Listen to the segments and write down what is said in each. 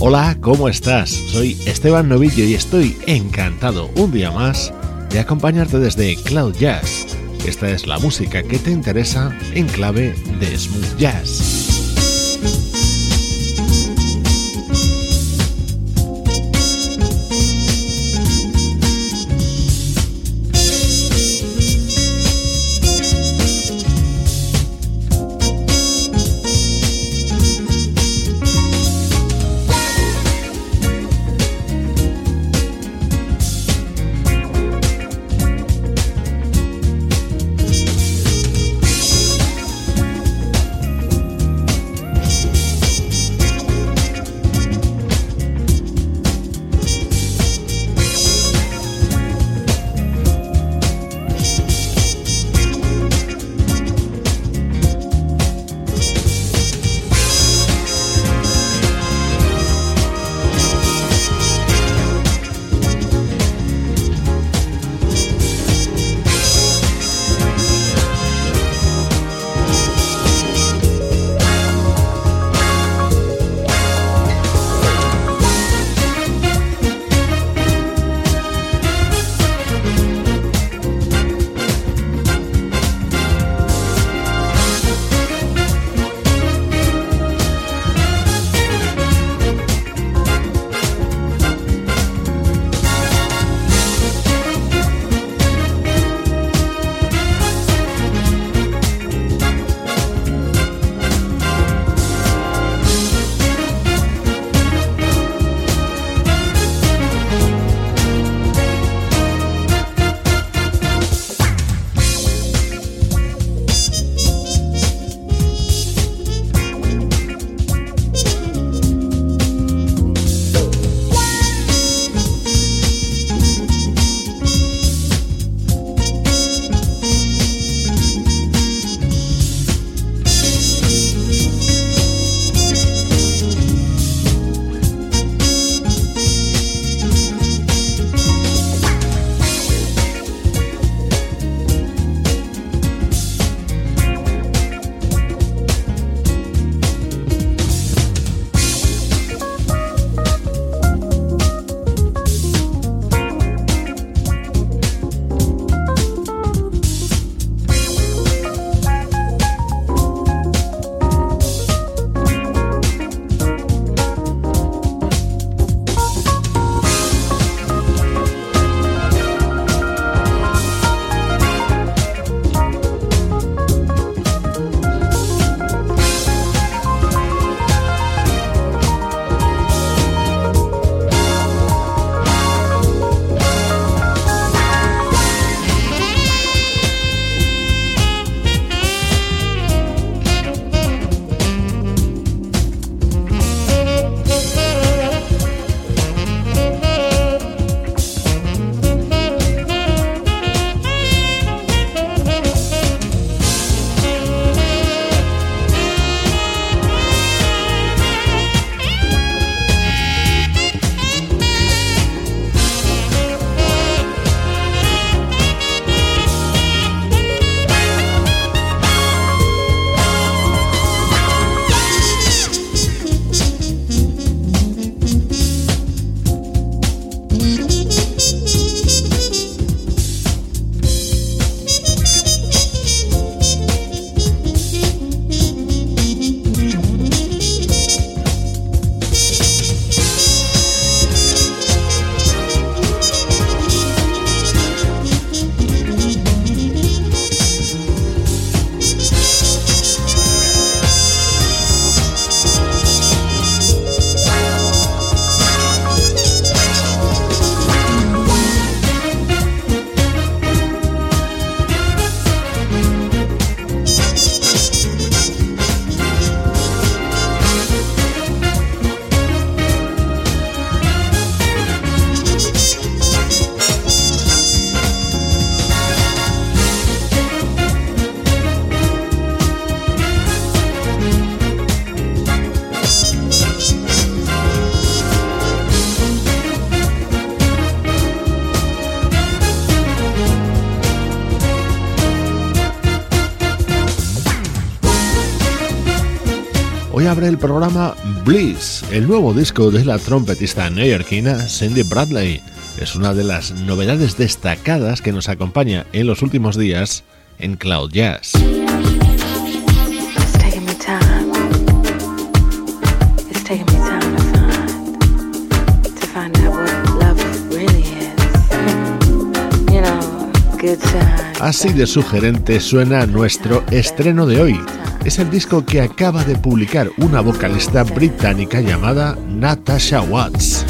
Hola, ¿cómo estás? Soy Esteban Novillo y estoy encantado un día más de acompañarte desde Cloud Jazz. Esta es la música que te interesa en clave de smooth jazz. Abre el programa Bliss, el nuevo disco de la trompetista neoyorquina Cindy Bradley. Es una de las novedades destacadas que nos acompaña en los últimos días en Cloud Jazz. Así de sugerente suena nuestro estreno de hoy. Es el disco que acaba de publicar una vocalista británica llamada Natasha Watts.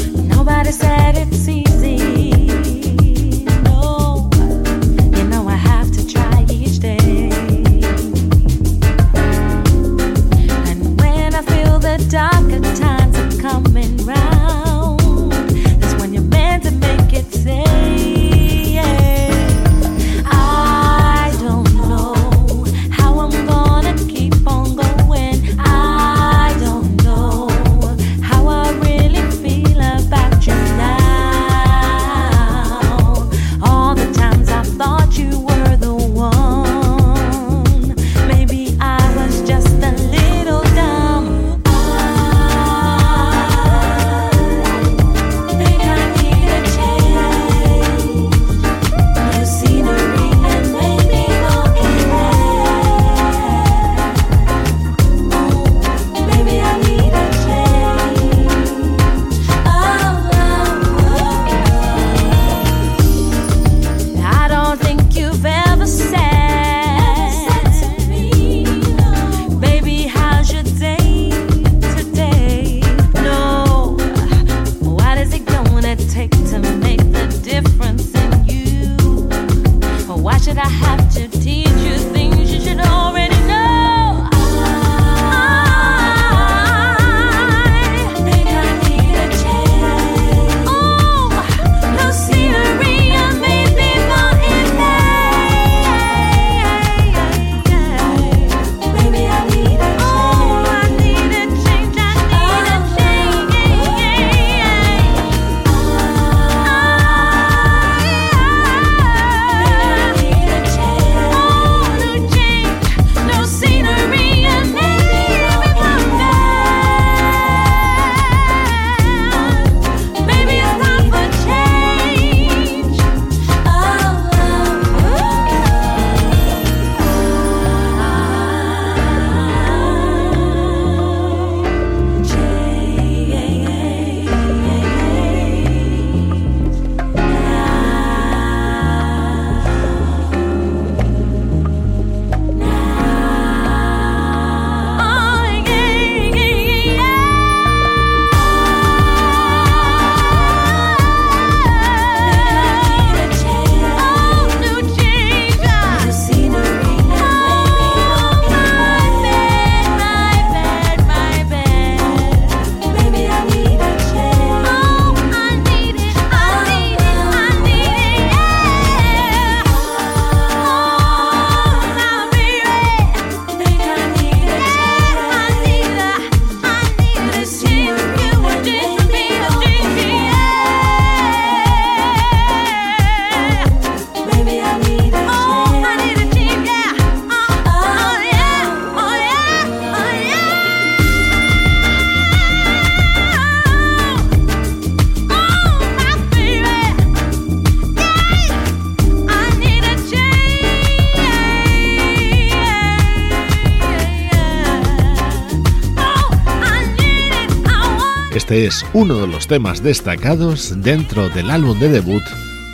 Es uno de los temas destacados dentro del álbum de debut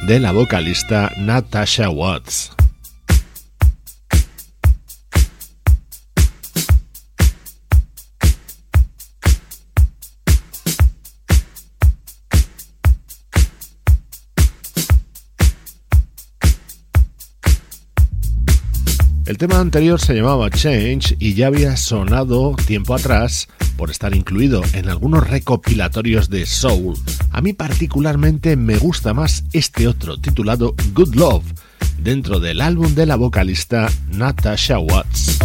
de la vocalista Natasha Watts. El tema anterior se llamaba Change y ya había sonado tiempo atrás por estar incluido en algunos recopilatorios de Soul. A mí particularmente me gusta más este otro titulado Good Love, dentro del álbum de la vocalista Natasha Watts.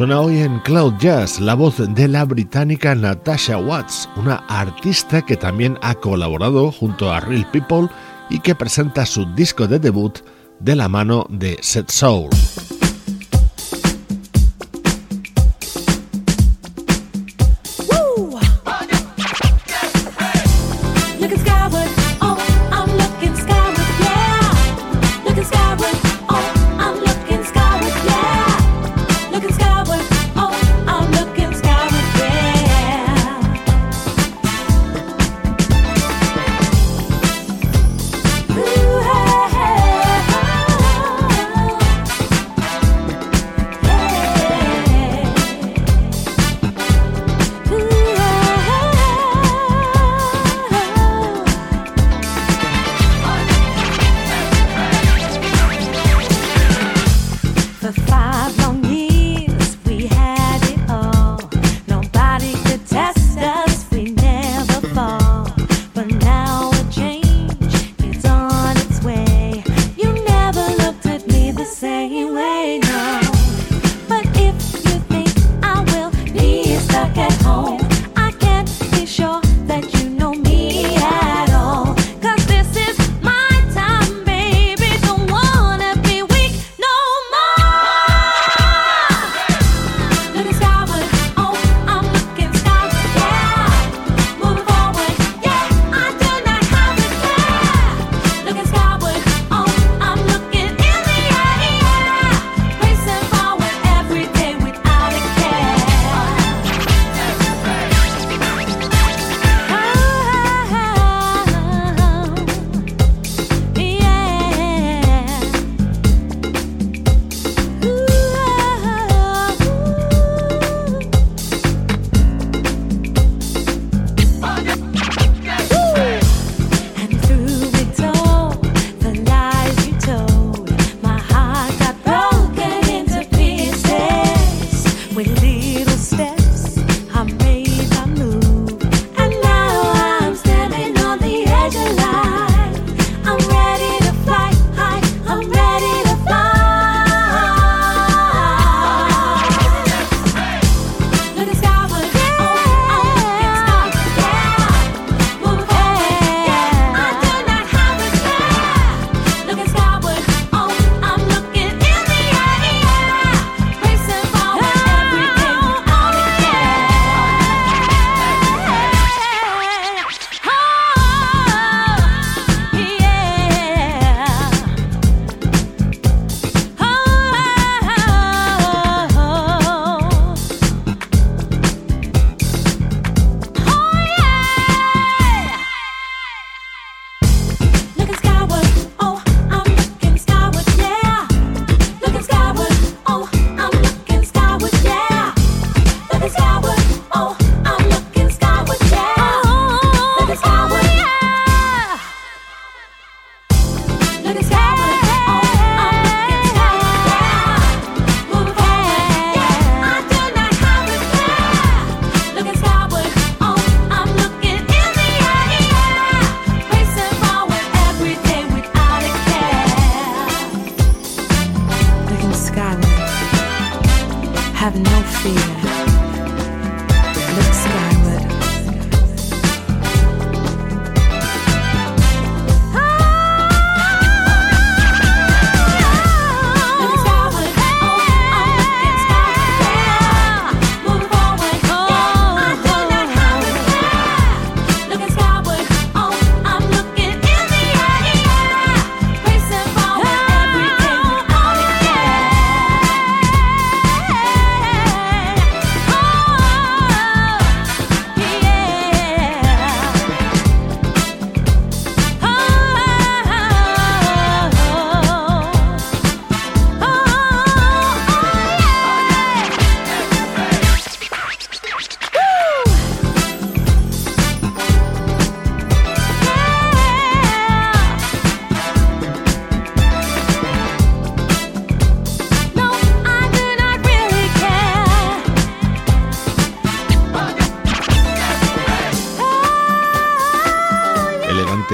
Suena hoy en Cloud Jazz la voz de la británica Natasha Watts, una artista que también ha colaborado junto a Real People y que presenta su disco de debut de la mano de Set Soul.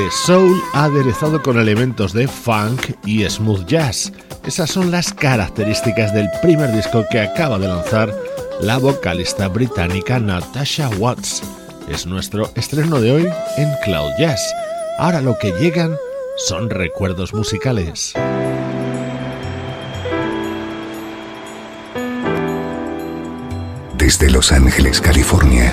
Ambiente soul aderezado con elementos de funk y smooth jazz. Esas son las características del primer disco que acaba de lanzar la vocalista británica Natasha Watts. Es nuestro estreno de hoy en Cloud Jazz. Ahora lo que llegan son recuerdos musicales. Desde Los Ángeles, California.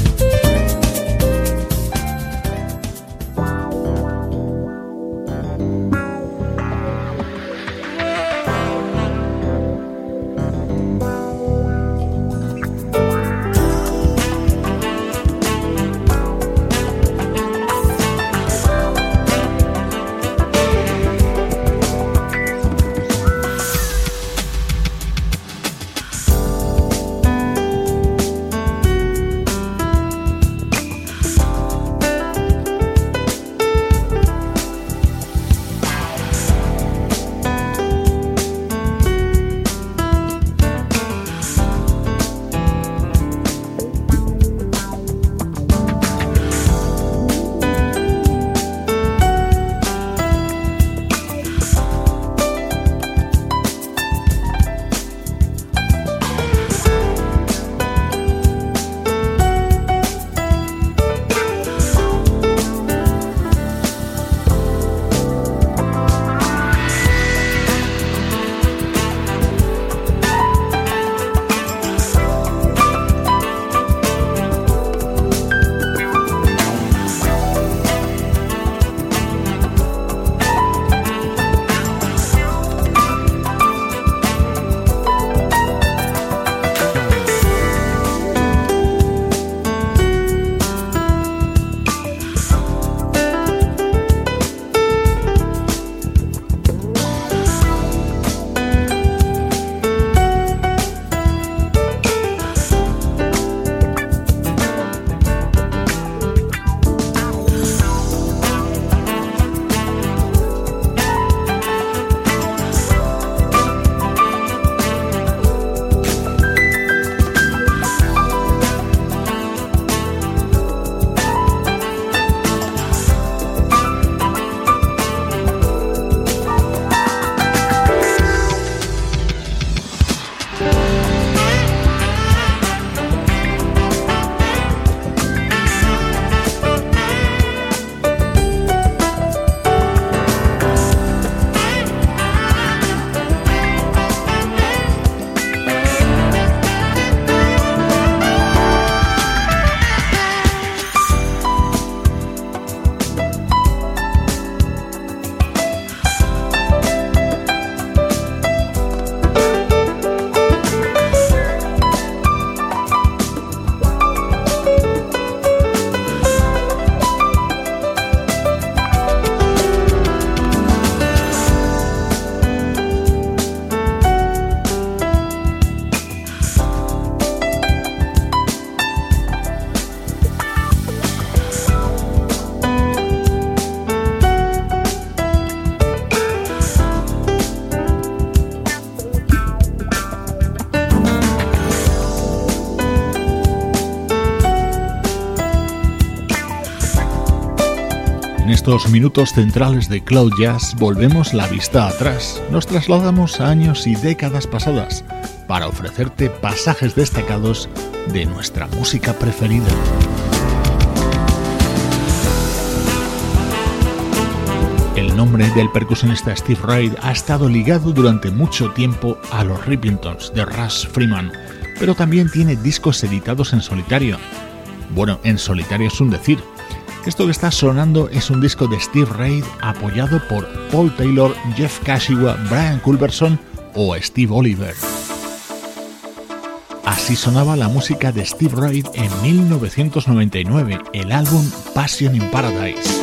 Estos minutos centrales de Cloud Jazz volvemos la vista atrás, nos trasladamos a años y décadas pasadas para ofrecerte pasajes destacados de nuestra música preferida. El nombre del percusionista Steve Reid ha estado ligado durante mucho tiempo a los Rippingtons de Russ Freeman, pero también tiene discos editados en solitario. Bueno, en solitario es un decir, esto que está sonando es un disco de Steve Reid apoyado por Paul Taylor, Jeff Kashiwa, Brian Culberson o Steve Oliver. Así sonaba la música de Steve Reid en 1999, el álbum Passion in Paradise.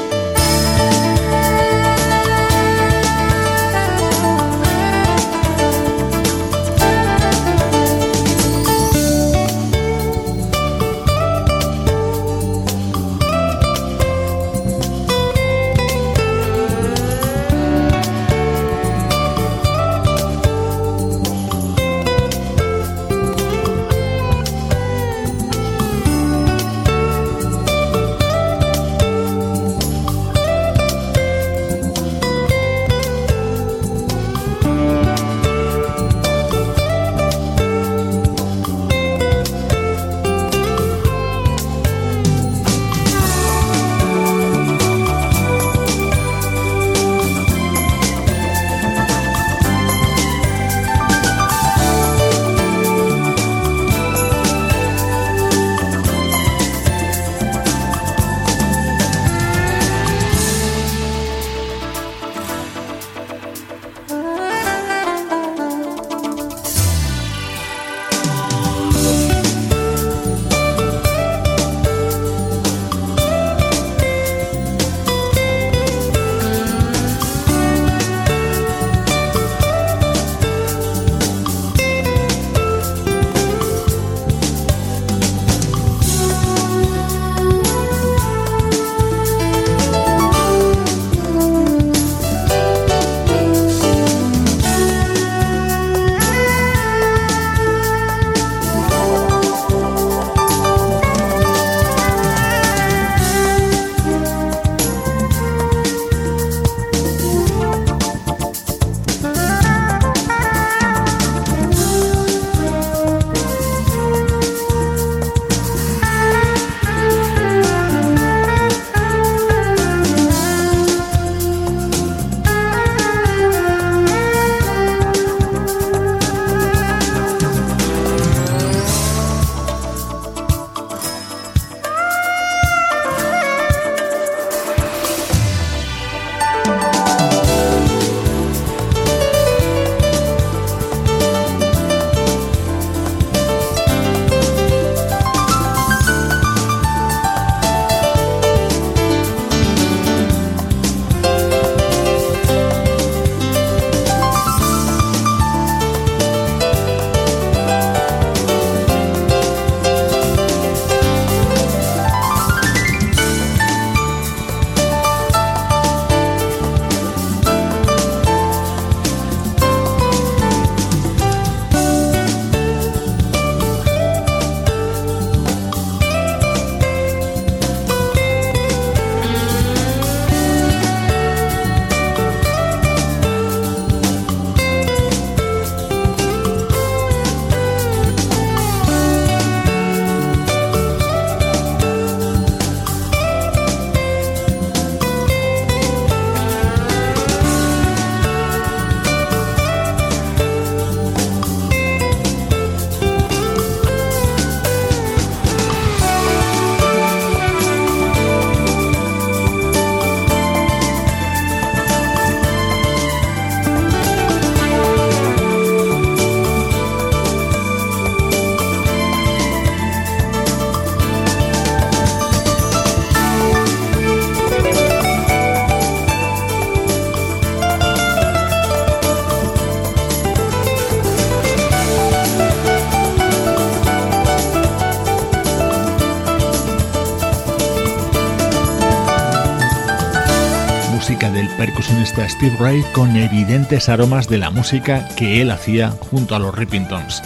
Percusionista Steve Ray con evidentes aromas de la música que él hacía junto a los Rippingtons.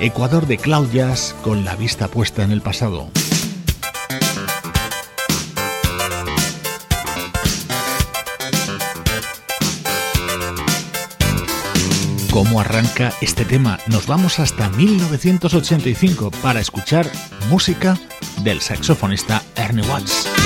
Ecuador de Cloud Jazz con la vista puesta en el pasado. cómo arranca este tema. Nos vamos hasta 1985 para escuchar música del saxofonista Ernie Watts.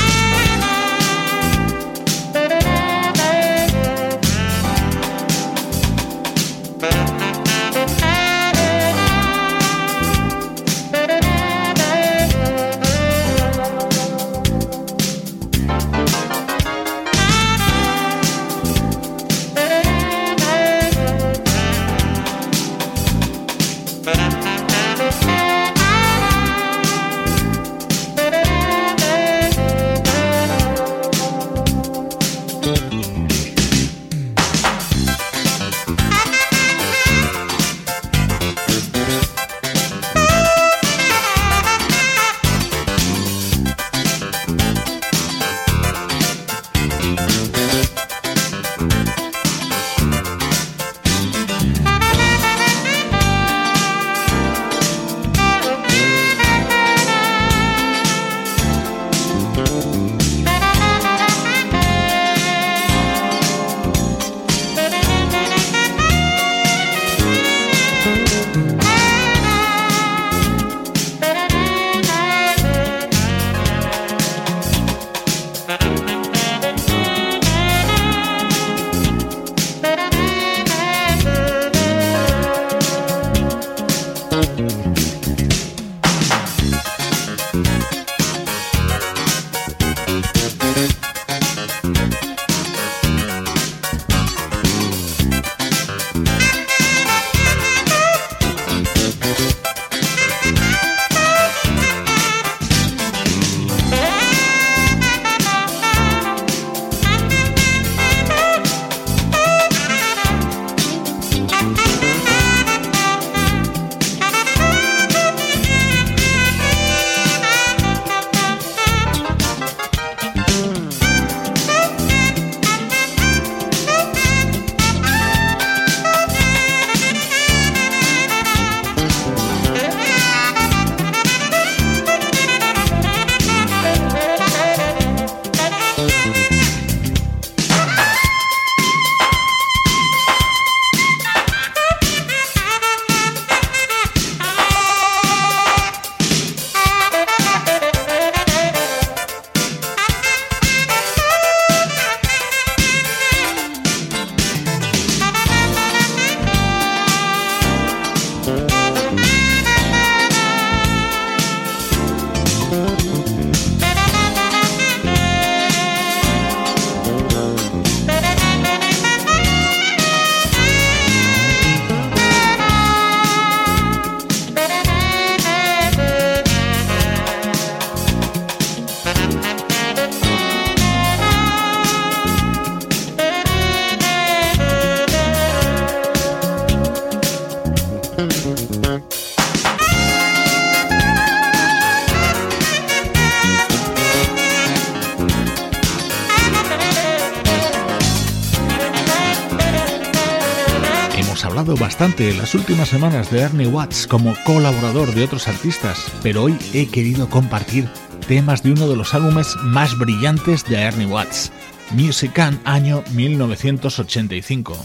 Bastante las últimas semanas de Ernie Watts como colaborador de otros artistas, pero hoy he querido compartir temas de uno de los álbumes más brillantes de Ernie Watts, Music año 1985.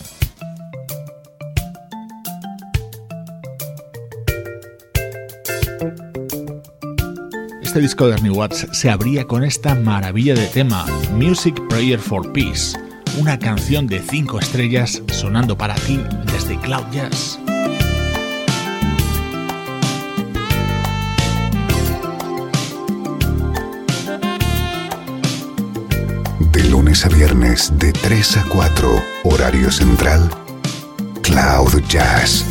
Este disco de Ernie Watts se abría con esta maravilla de tema, Music Prayer for Peace una canción de 5 estrellas sonando para ti desde Cloud Jazz. De lunes a viernes de 3 a 4, horario central, Cloud Jazz.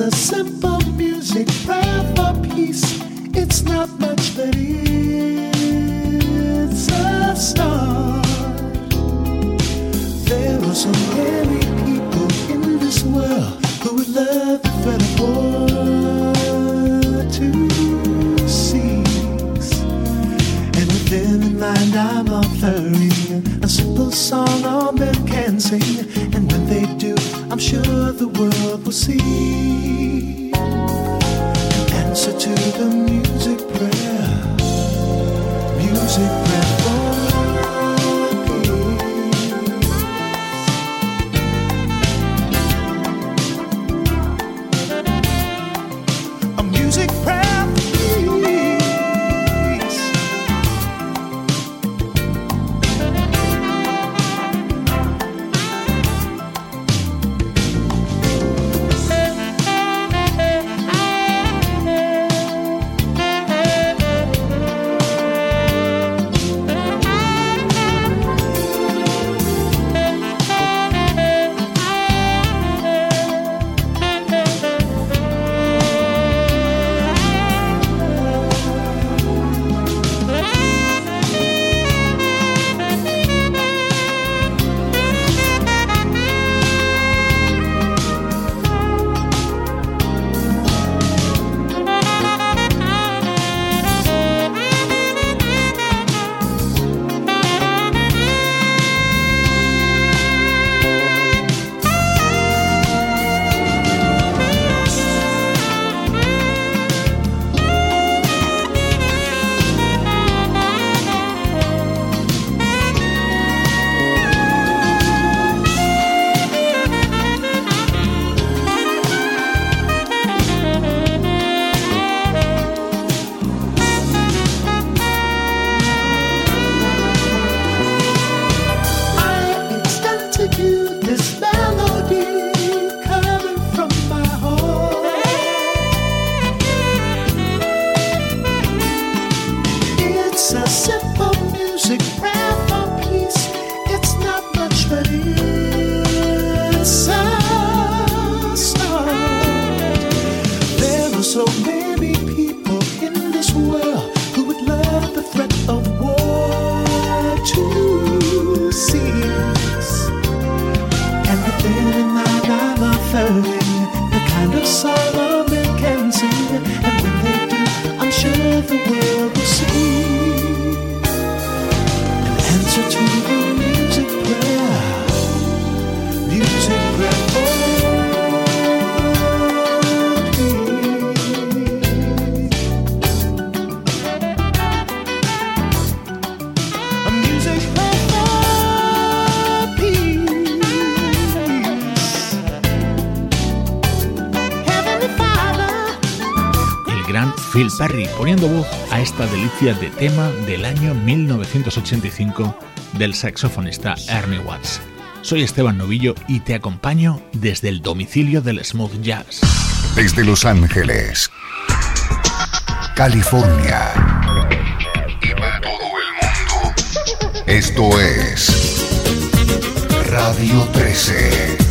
a simple music prayer for peace. It's not much, but it's a start. There are so many people in this world who would love the at a to see. And within the mind, I'm offering a simple song all men can sing. And when they do, I'm sure the world will see. the Answer to the music. Phil Perry, poniendo voz a esta delicia de tema del año 1985 del saxofonista Ernie Watts. Soy Esteban Novillo y te acompaño desde el domicilio del smooth jazz. Desde Los Ángeles, California y para todo el mundo. Esto es Radio 13.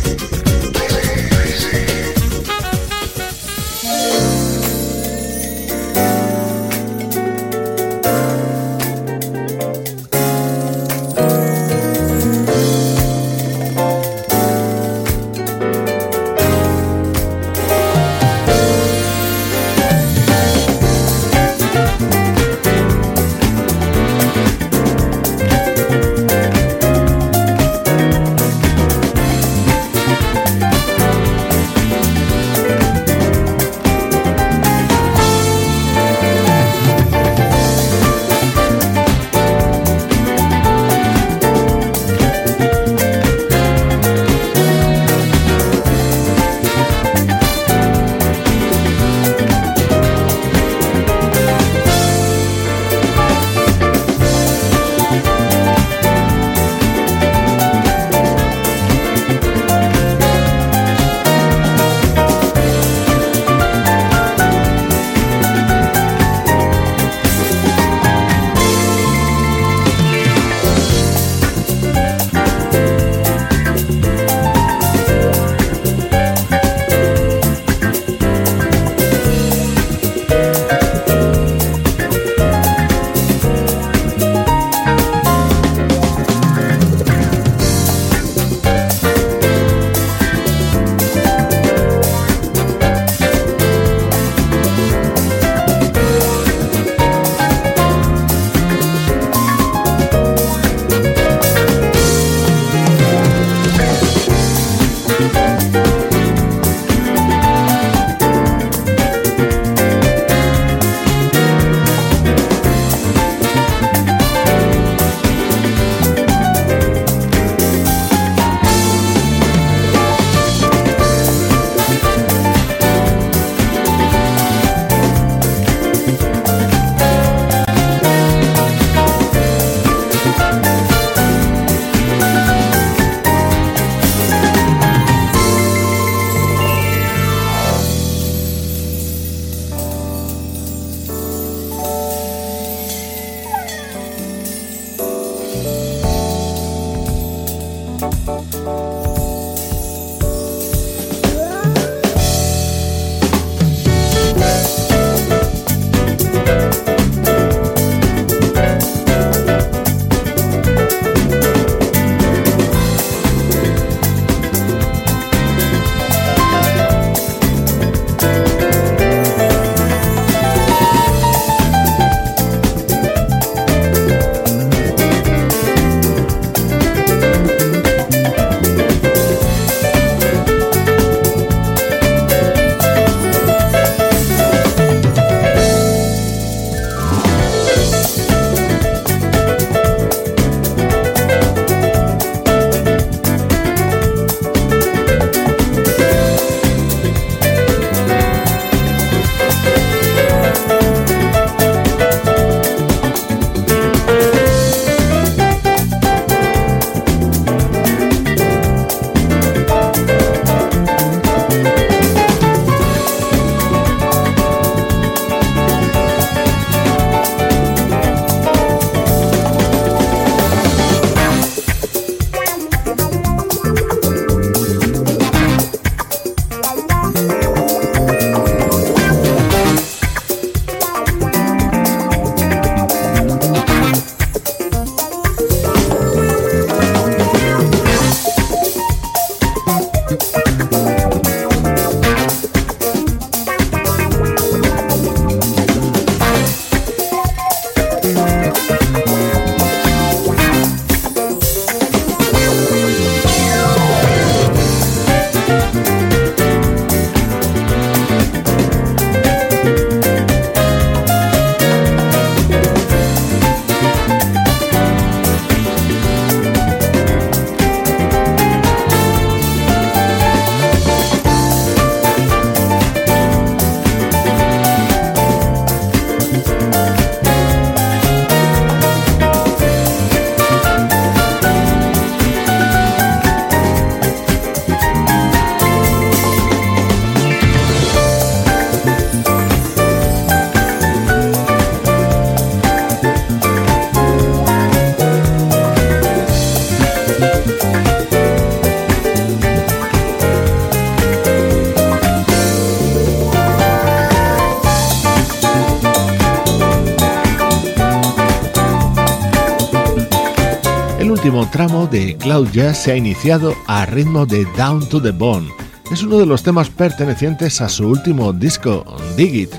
Último tramo de Cloud Jazz se ha iniciado a ritmo de Down to the Bone. Es uno de los temas pertenecientes a su último disco, Dig It.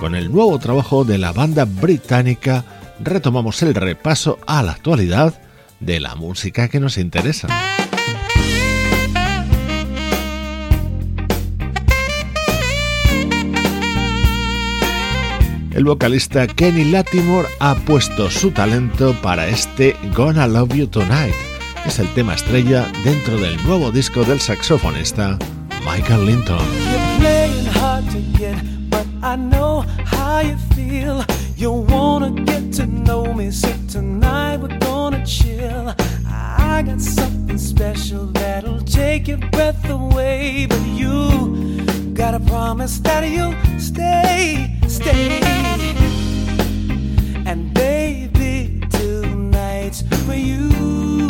Con el nuevo trabajo de la banda británica retomamos el repaso a la actualidad de la música que nos interesa. El vocalista Kenny Latimore ha puesto su talento para este Gonna Love You Tonight. Es el tema estrella dentro del nuevo disco del saxofonista Michael Linton. I got something special that'll take your breath away, you got a promise that you'll stay, stay. And baby, tonight's for you.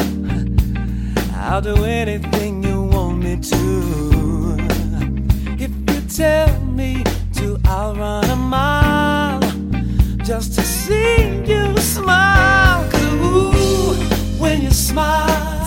I'll do anything you want me to. If you tell me to, I'll run a mile just to see you smile. Cause ooh, when you smile,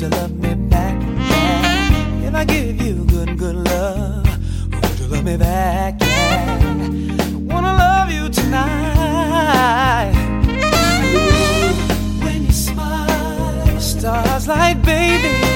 would you love me back? Yeah. If I give you good, good love, would you love me back? Yeah. Wanna love you tonight. When you smile, stars light, baby.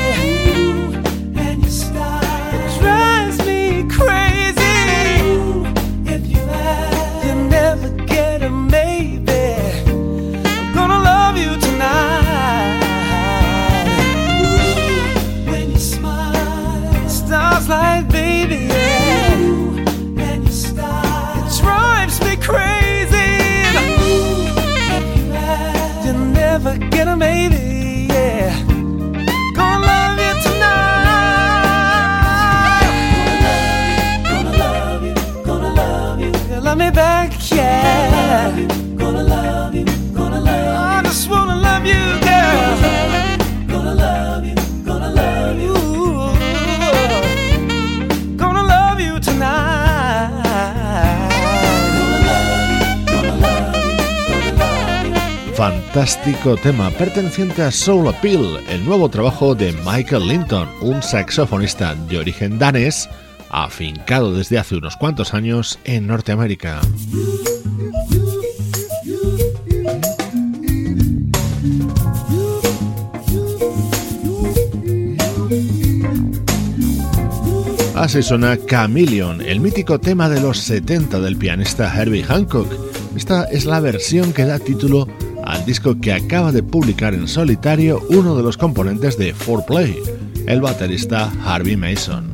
Fantástico tema perteneciente a Soul Appeal, el nuevo trabajo de Michael Linton, un saxofonista de origen danés afincado desde hace unos cuantos años en Norteamérica. Así suena Chameleon, el mítico tema de los 70 del pianista Herbie Hancock. Esta es la versión que da título al disco que acaba de publicar en solitario uno de los componentes de 4Play, el baterista Harvey Mason.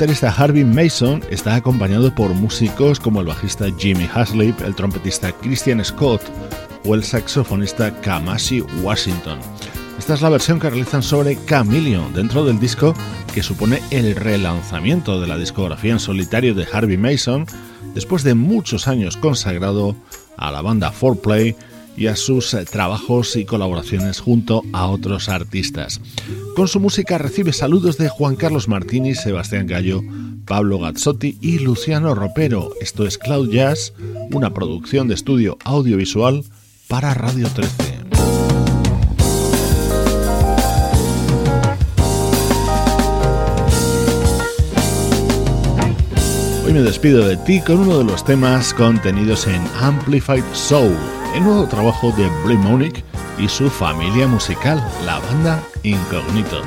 Baterista Harvey Mason está acompañado por músicos como el bajista Jimmy Haslip, el trompetista Christian Scott o el saxofonista Kamasi Washington. Esta es la versión que realizan sobre Chameleon dentro del disco que supone el relanzamiento de la discografía en solitario de Harvey Mason después de muchos años consagrado a la banda 4Play y a sus eh, trabajos y colaboraciones junto a otros artistas. Con su música recibe saludos de Juan Carlos Martini, Sebastián Gallo, Pablo Gazzotti y Luciano Ropero. Esto es Cloud Jazz, una producción de estudio audiovisual para Radio 13. Hoy me despido de ti con uno de los temas contenidos en Amplified Soul el nuevo trabajo de Blue Monique y su familia musical, la banda Incognito.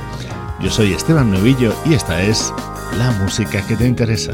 Yo soy Esteban Novillo y esta es la música que te interesa.